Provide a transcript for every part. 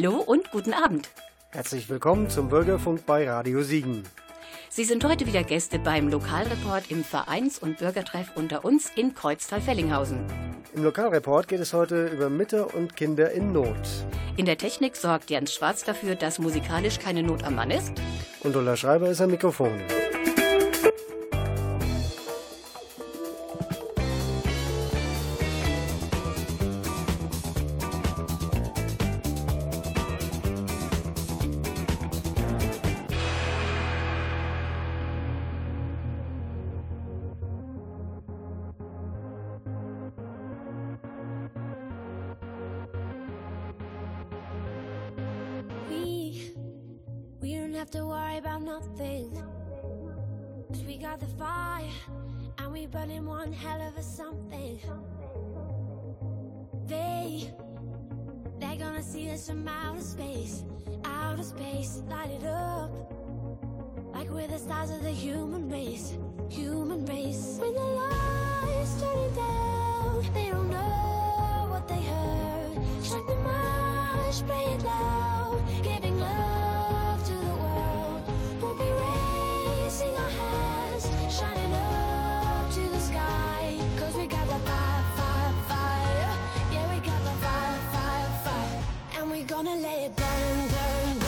Hallo und guten Abend. Herzlich willkommen zum Bürgerfunk bei Radio Siegen. Sie sind heute wieder Gäste beim Lokalreport im Vereins- und Bürgertreff unter uns in Kreuztal-Fellinghausen. Im Lokalreport geht es heute über Mütter und Kinder in Not. In der Technik sorgt Jens Schwarz dafür, dass musikalisch keine Not am Mann ist. Und Ulla Schreiber ist am Mikrofon. say burn, burn, burn.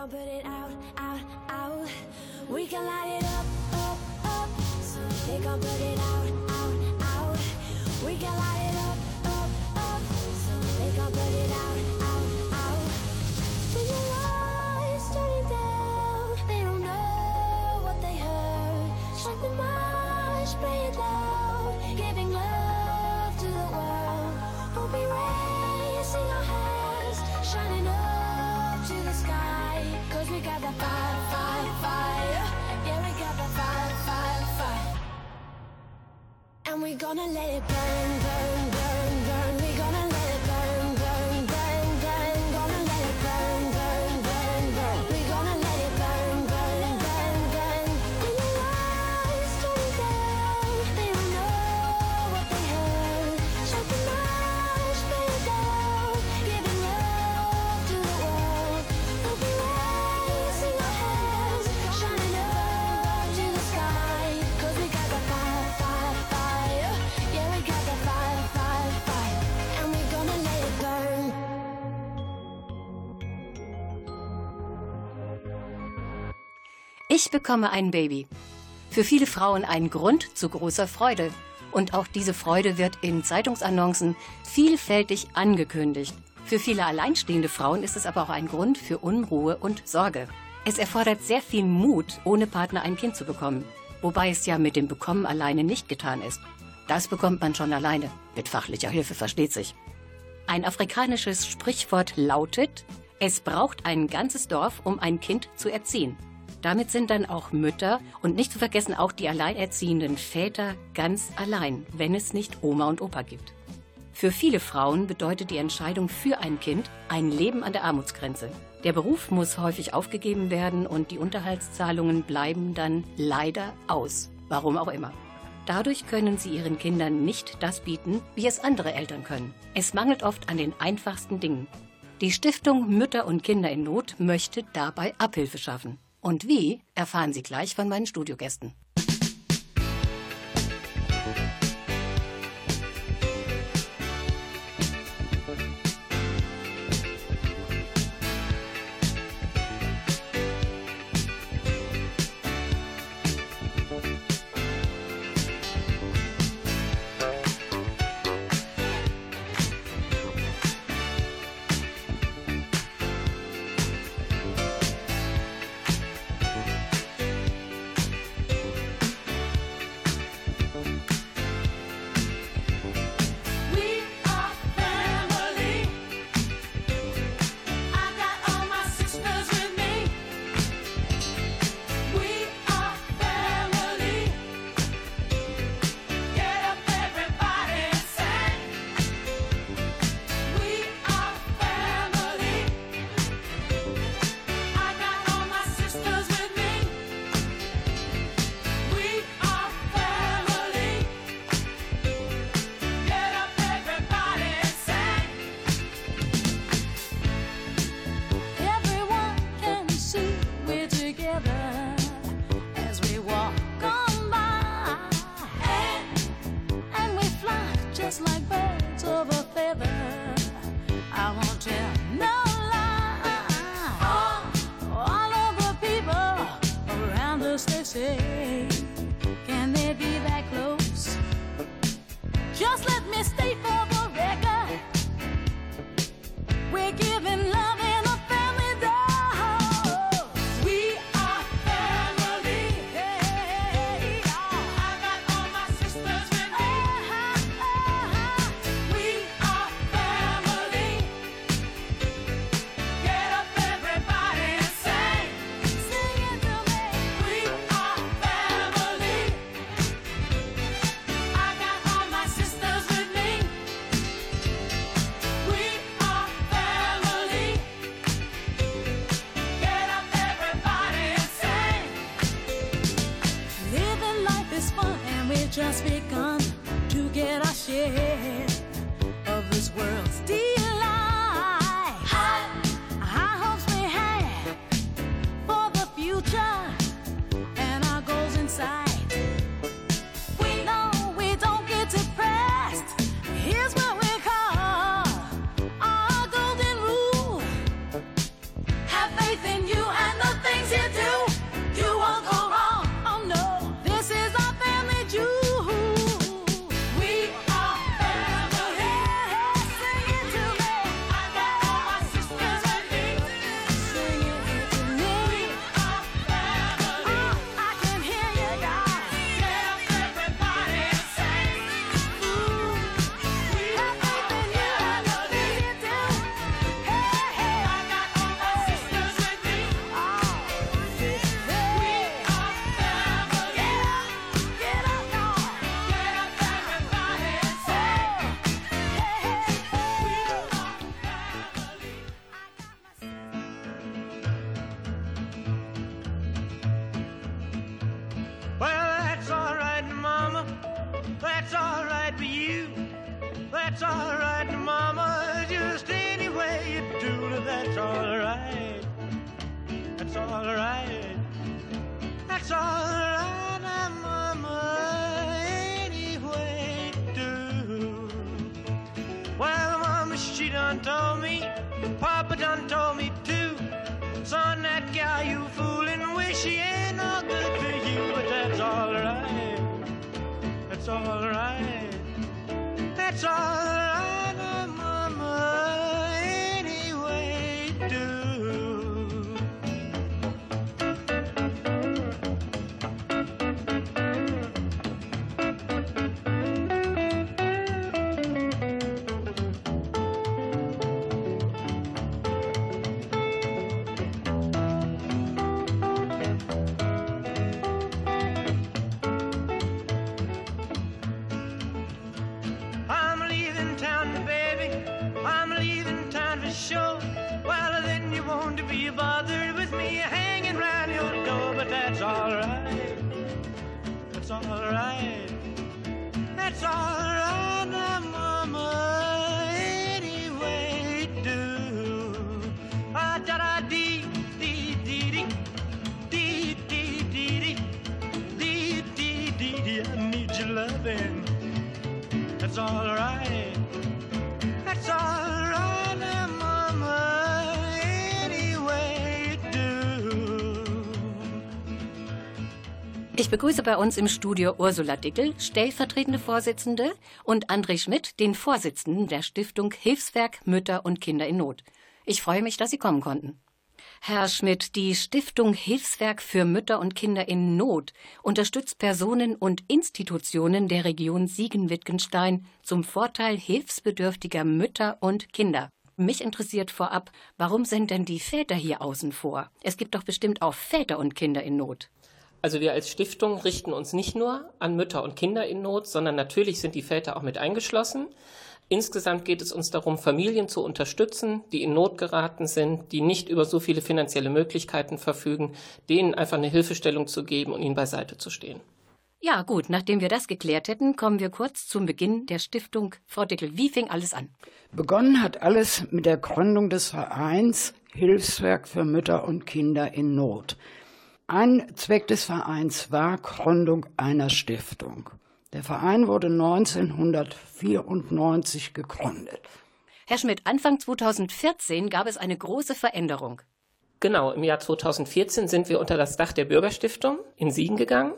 Can put it out, out, out. We can light it up, up, up, so they can put it out, out, out. We can light it up, up, up, so they can put it out, out, out. When turning down, they don't know what they heard. Strike the play it loud, giving love to the world. We'll be raising our we got the fire, fire, fire. Yeah, we got the fire, fire, fire. And we gonna let it burn, burn, Ich bekomme ein Baby. Für viele Frauen ein Grund zu großer Freude. Und auch diese Freude wird in Zeitungsannoncen vielfältig angekündigt. Für viele alleinstehende Frauen ist es aber auch ein Grund für Unruhe und Sorge. Es erfordert sehr viel Mut, ohne Partner ein Kind zu bekommen. Wobei es ja mit dem Bekommen alleine nicht getan ist. Das bekommt man schon alleine. Mit fachlicher Hilfe versteht sich. Ein afrikanisches Sprichwort lautet, es braucht ein ganzes Dorf, um ein Kind zu erziehen. Damit sind dann auch Mütter und nicht zu vergessen auch die alleinerziehenden Väter ganz allein, wenn es nicht Oma und Opa gibt. Für viele Frauen bedeutet die Entscheidung für ein Kind ein Leben an der Armutsgrenze. Der Beruf muss häufig aufgegeben werden und die Unterhaltszahlungen bleiben dann leider aus. Warum auch immer. Dadurch können sie ihren Kindern nicht das bieten, wie es andere Eltern können. Es mangelt oft an den einfachsten Dingen. Die Stiftung Mütter und Kinder in Not möchte dabei Abhilfe schaffen. Und wie, erfahren Sie gleich von meinen Studiogästen. Ich begrüße bei uns im Studio Ursula Dickel, stellvertretende Vorsitzende, und André Schmidt, den Vorsitzenden der Stiftung Hilfswerk Mütter und Kinder in Not. Ich freue mich, dass Sie kommen konnten. Herr Schmidt, die Stiftung Hilfswerk für Mütter und Kinder in Not unterstützt Personen und Institutionen der Region Siegen-Wittgenstein zum Vorteil hilfsbedürftiger Mütter und Kinder. Mich interessiert vorab, warum sind denn die Väter hier außen vor? Es gibt doch bestimmt auch Väter und Kinder in Not. Also wir als Stiftung richten uns nicht nur an Mütter und Kinder in Not, sondern natürlich sind die Väter auch mit eingeschlossen. Insgesamt geht es uns darum, Familien zu unterstützen, die in Not geraten sind, die nicht über so viele finanzielle Möglichkeiten verfügen, denen einfach eine Hilfestellung zu geben und ihnen beiseite zu stehen. Ja, gut, nachdem wir das geklärt hätten, kommen wir kurz zum Beginn der Stiftung. Frau Dickel, wie fing alles an? Begonnen hat alles mit der Gründung des Vereins Hilfswerk für Mütter und Kinder in Not. Ein Zweck des Vereins war Gründung einer Stiftung. Der Verein wurde 1994 gegründet. Herr Schmidt, Anfang 2014 gab es eine große Veränderung. Genau, im Jahr 2014 sind wir unter das Dach der Bürgerstiftung in Siegen gegangen.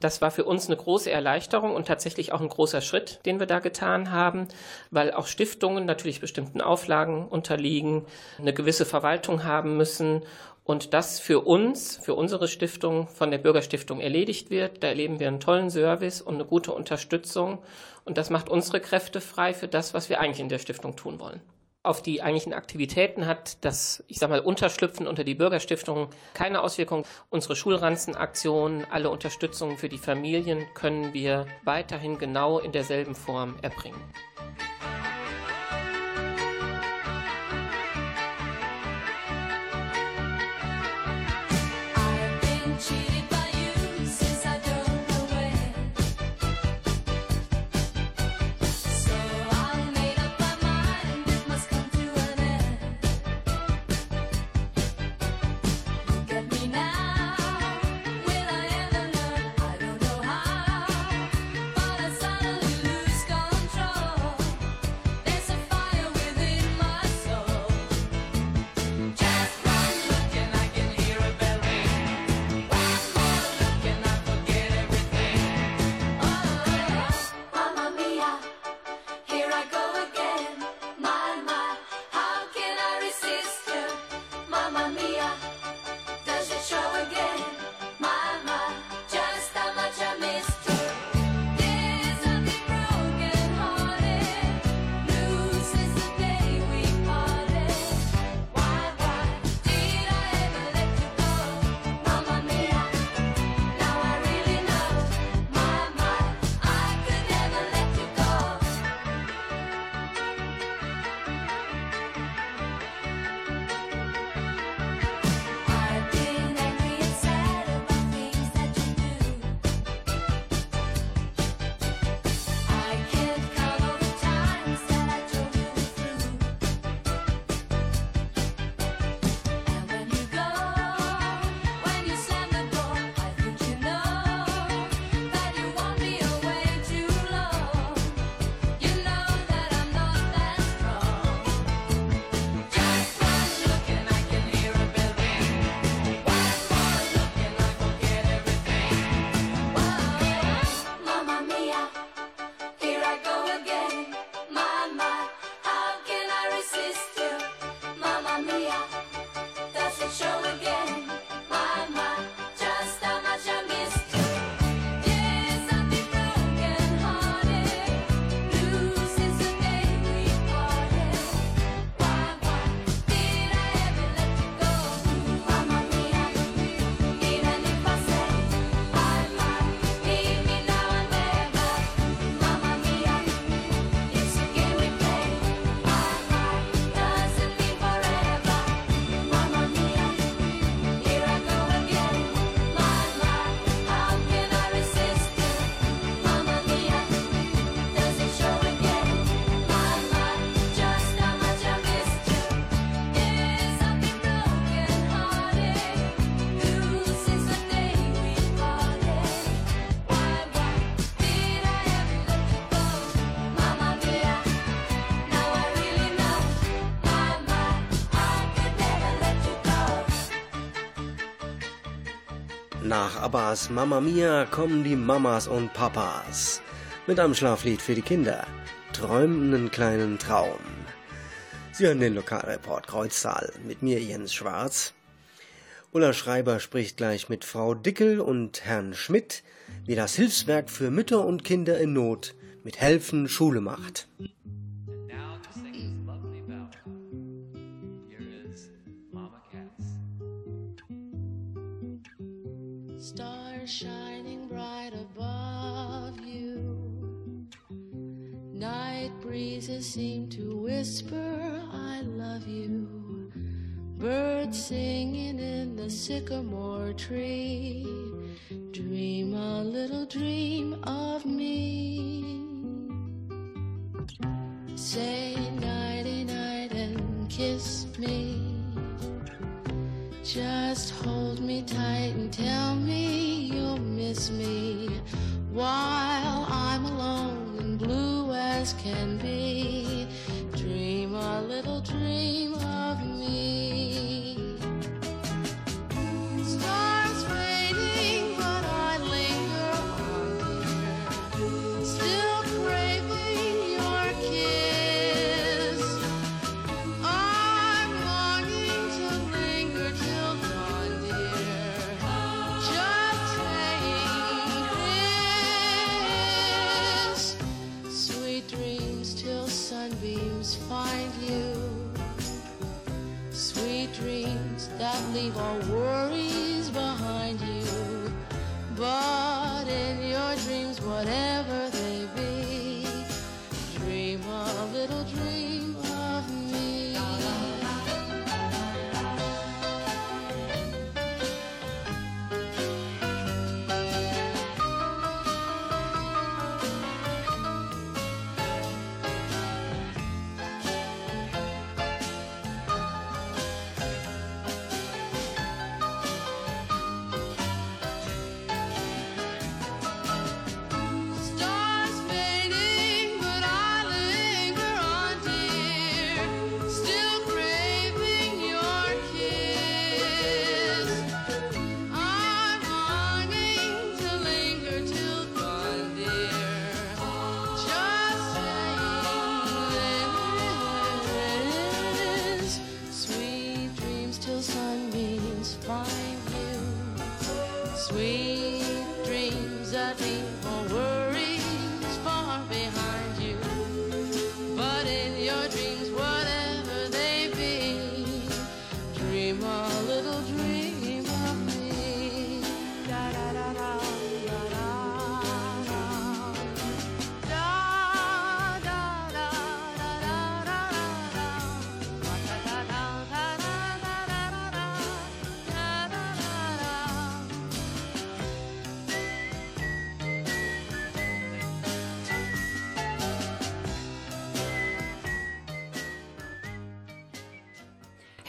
Das war für uns eine große Erleichterung und tatsächlich auch ein großer Schritt, den wir da getan haben, weil auch Stiftungen natürlich bestimmten Auflagen unterliegen, eine gewisse Verwaltung haben müssen und das für uns, für unsere Stiftung von der Bürgerstiftung erledigt wird. Da erleben wir einen tollen Service und eine gute Unterstützung und das macht unsere Kräfte frei für das, was wir eigentlich in der Stiftung tun wollen auf die eigentlichen Aktivitäten hat das, ich sag mal, Unterschlüpfen unter die Bürgerstiftung keine Auswirkung. Unsere Schulranzenaktionen, alle Unterstützungen für die Familien können wir weiterhin genau in derselben Form erbringen. Abbas Mamma Mia kommen die Mamas und Papas mit einem Schlaflied für die Kinder. Träumenden kleinen Traum. Sie hören den Lokalreport Kreuzsaal mit mir Jens Schwarz. Ulla Schreiber spricht gleich mit Frau Dickel und Herrn Schmidt, wie das Hilfswerk für Mütter und Kinder in Not mit Helfen Schule macht. Shining bright above you. Night breezes seem to whisper, I love you. Birds singing in the sycamore tree. Dream a little dream of me. Say nighty night and kiss me. Just hold me tight and tell me miss me while I'm alone and blue as can be. Dream a little dream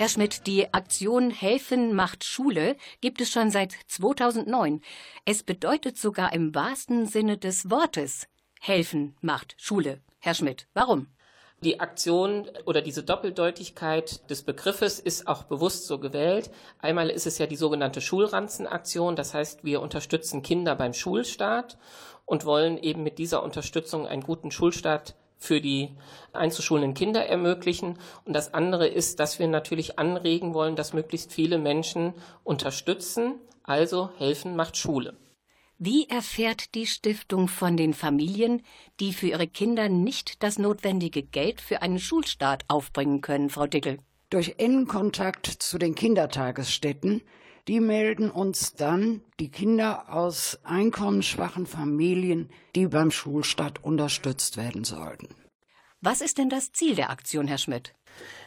Herr Schmidt, die Aktion Helfen macht Schule gibt es schon seit 2009. Es bedeutet sogar im wahrsten Sinne des Wortes Helfen macht Schule. Herr Schmidt, warum? Die Aktion oder diese Doppeldeutigkeit des Begriffes ist auch bewusst so gewählt. Einmal ist es ja die sogenannte Schulranzenaktion, das heißt, wir unterstützen Kinder beim Schulstart und wollen eben mit dieser Unterstützung einen guten Schulstart für die einzuschulenden Kinder ermöglichen. Und das andere ist, dass wir natürlich anregen wollen, dass möglichst viele Menschen unterstützen. Also helfen macht Schule. Wie erfährt die Stiftung von den Familien, die für ihre Kinder nicht das notwendige Geld für einen Schulstart aufbringen können, Frau Dickel? Durch engen Kontakt zu den Kindertagesstätten, die melden uns dann die Kinder aus einkommensschwachen Familien, die beim Schulstart unterstützt werden sollten. Was ist denn das Ziel der Aktion, Herr Schmidt?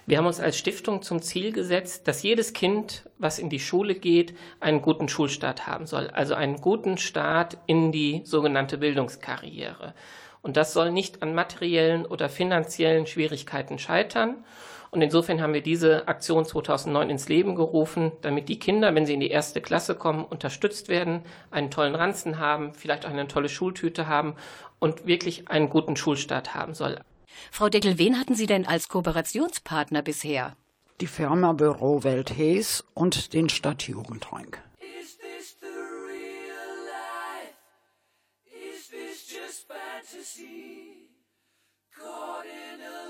Wir haben uns als Stiftung zum Ziel gesetzt, dass jedes Kind, was in die Schule geht, einen guten Schulstart haben soll. Also einen guten Start in die sogenannte Bildungskarriere. Und das soll nicht an materiellen oder finanziellen Schwierigkeiten scheitern. Und insofern haben wir diese Aktion 2009 ins Leben gerufen, damit die Kinder, wenn sie in die erste Klasse kommen, unterstützt werden, einen tollen Ranzen haben, vielleicht auch eine tolle Schultüte haben und wirklich einen guten Schulstart haben soll. Frau Deckel, wen hatten Sie denn als Kooperationspartner bisher? Die Firma Büro Welt Hees und den Stadtjugendring. fantasy caught in a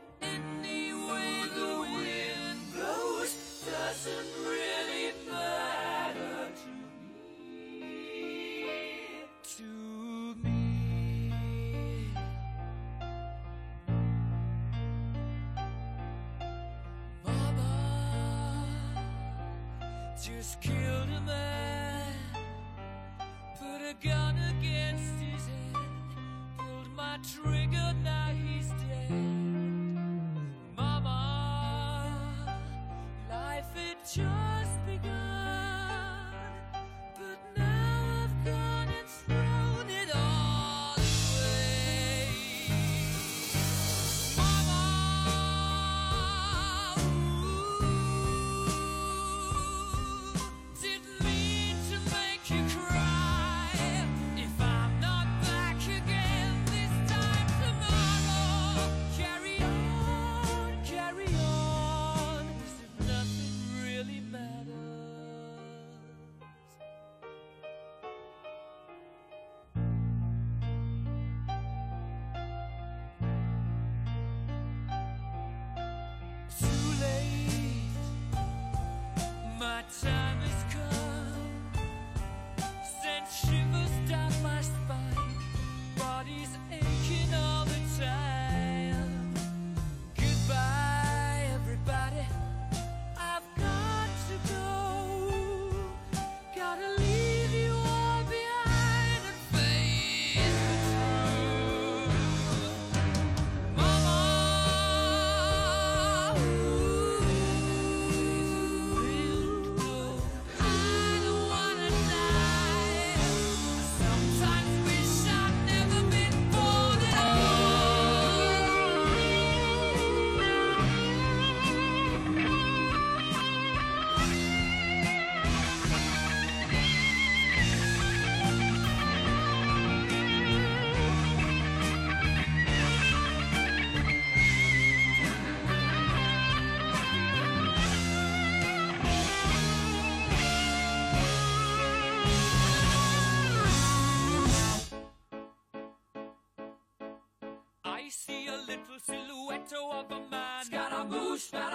Doesn't really matter to me. To me. Mama just killed a man,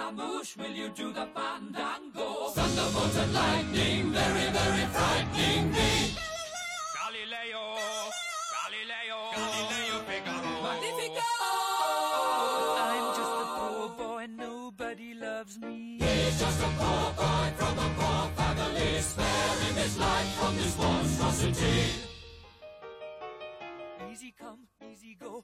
Scaramouche, Scaramouche, will you do the fandango? Thunderbolt and lightning, very, very frightening me. Galileo, Galileo, Galileo Figaro. Magnifico! I'm just a poor boy, nobody loves me. He's just a poor boy from a poor family, sparing his life from this monstrosity. Easy come, easy go.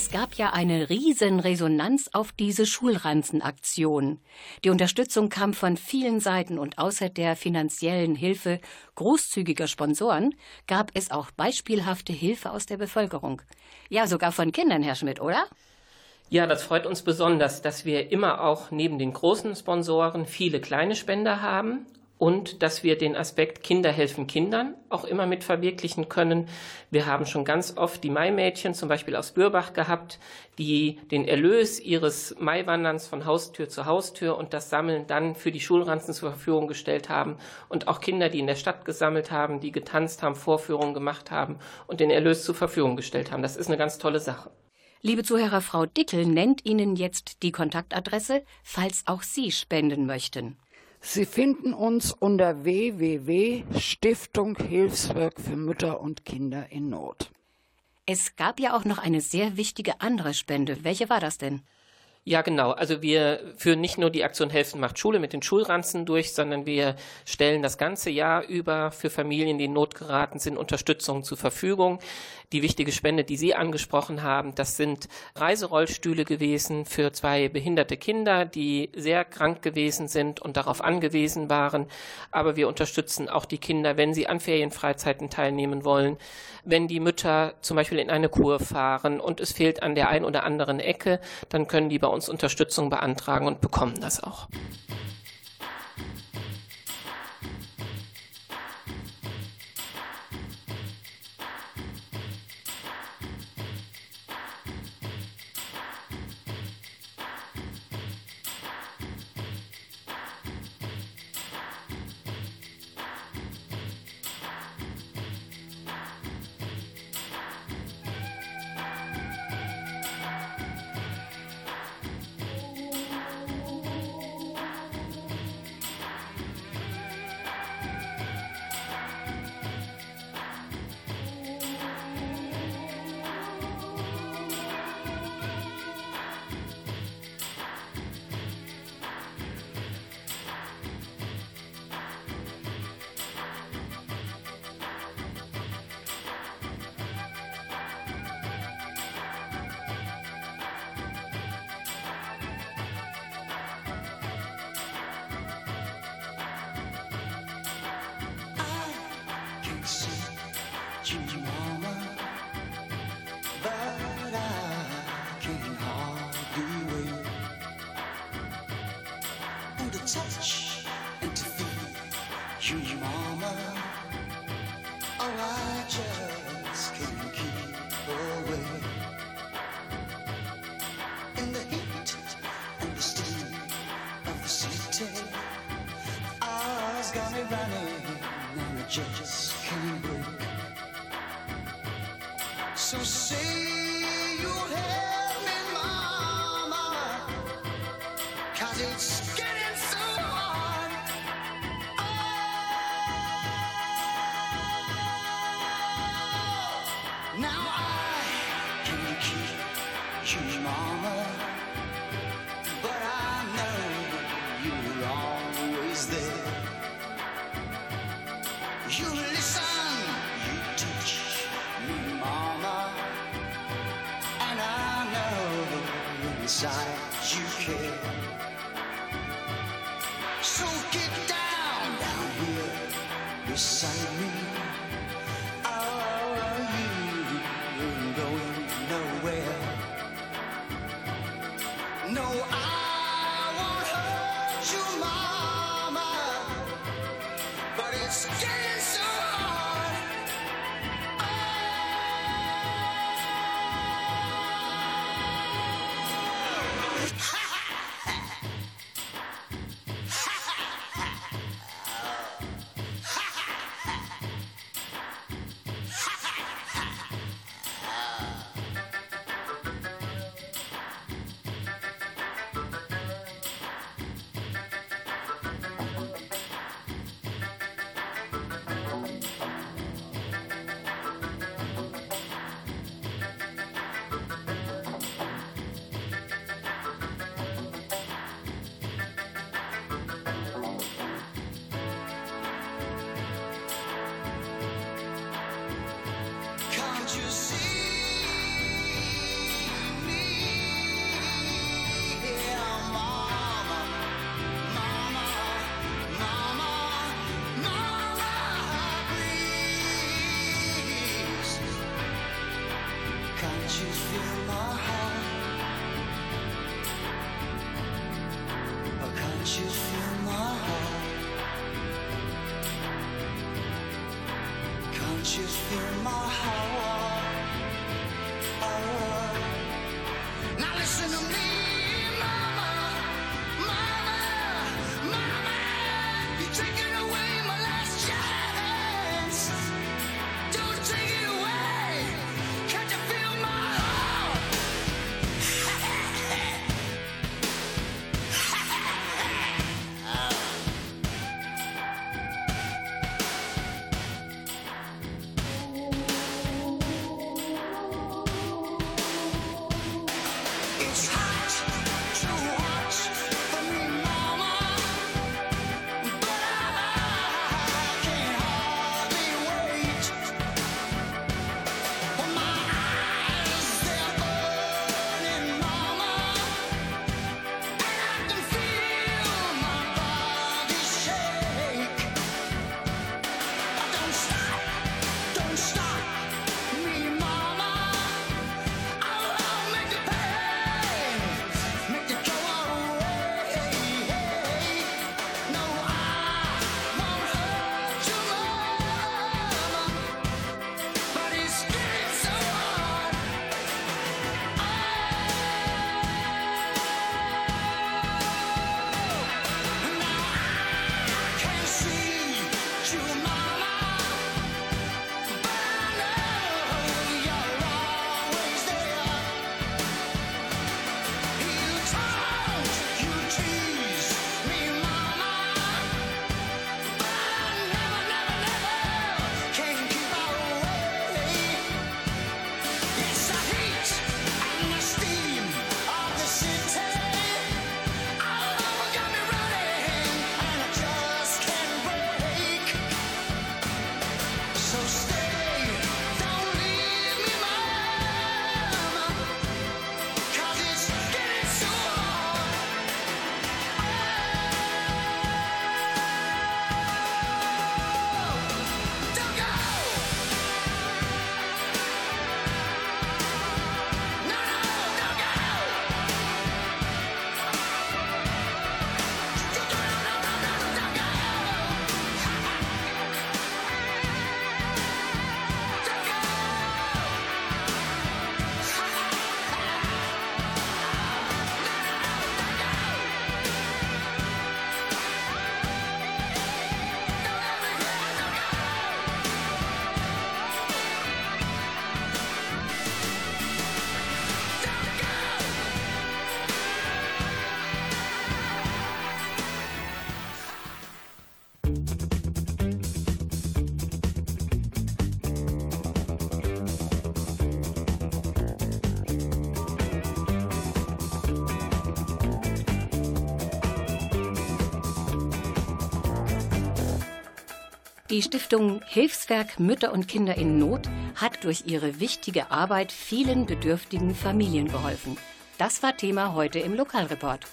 Es gab ja eine riesen Resonanz auf diese Schulranzenaktion. Die Unterstützung kam von vielen Seiten und außer der finanziellen Hilfe großzügiger Sponsoren gab es auch beispielhafte Hilfe aus der Bevölkerung. Ja, sogar von Kindern, Herr Schmidt, oder? Ja, das freut uns besonders, dass wir immer auch neben den großen Sponsoren viele kleine Spender haben und dass wir den Aspekt Kinder helfen Kindern auch immer mit verwirklichen können. Wir haben schon ganz oft die Maimädchen zum Beispiel aus Bürbach gehabt, die den Erlös ihres Maiwanderns von Haustür zu Haustür und das Sammeln dann für die Schulranzen zur Verfügung gestellt haben und auch Kinder, die in der Stadt gesammelt haben, die getanzt haben, Vorführungen gemacht haben und den Erlös zur Verfügung gestellt haben. Das ist eine ganz tolle Sache. Liebe Zuhörer, Frau Dickel nennt Ihnen jetzt die Kontaktadresse, falls auch Sie spenden möchten. Sie finden uns unter www.stiftung Hilfswerk für Mütter und Kinder in Not. Es gab ja auch noch eine sehr wichtige andere Spende. Welche war das denn? Ja, genau. Also wir führen nicht nur die Aktion Helfen macht Schule mit den Schulranzen durch, sondern wir stellen das ganze Jahr über für Familien, die in Not geraten sind, Unterstützung zur Verfügung. Die wichtige Spende, die Sie angesprochen haben, das sind Reiserollstühle gewesen für zwei behinderte Kinder, die sehr krank gewesen sind und darauf angewiesen waren. Aber wir unterstützen auch die Kinder, wenn sie an Ferienfreizeiten teilnehmen wollen, wenn die Mütter zum Beispiel in eine Kur fahren und es fehlt an der einen oder anderen Ecke, dann können die bei uns Unterstützung beantragen und bekommen das auch. Me and I just can't break. Inside you care. So get down, down here beside Die Stiftung Hilfswerk Mütter und Kinder in Not hat durch ihre wichtige Arbeit vielen bedürftigen Familien geholfen. Das war Thema heute im Lokalreport.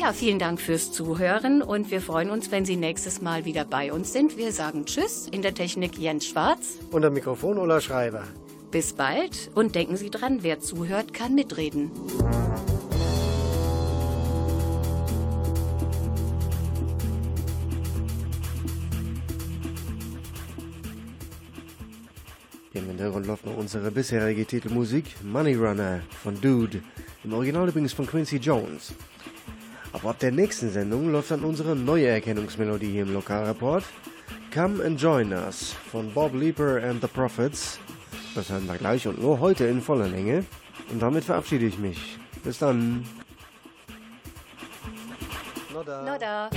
Ja, vielen Dank fürs Zuhören und wir freuen uns, wenn Sie nächstes Mal wieder bei uns sind. Wir sagen Tschüss in der Technik Jens Schwarz. Und am Mikrofon Ulla Schreiber. Bis bald und denken Sie dran, wer zuhört, kann mitreden. Im Hintergrund läuft noch unsere bisherige Titelmusik Money Runner von Dude. Im Original übrigens von Quincy Jones. Aber ab der nächsten Sendung läuft dann unsere neue Erkennungsmelodie hier im Lokalreport. Come and Join Us von Bob Leeper and the Prophets. Das hören wir gleich und nur heute in voller Länge. Und damit verabschiede ich mich. Bis dann. Nodda.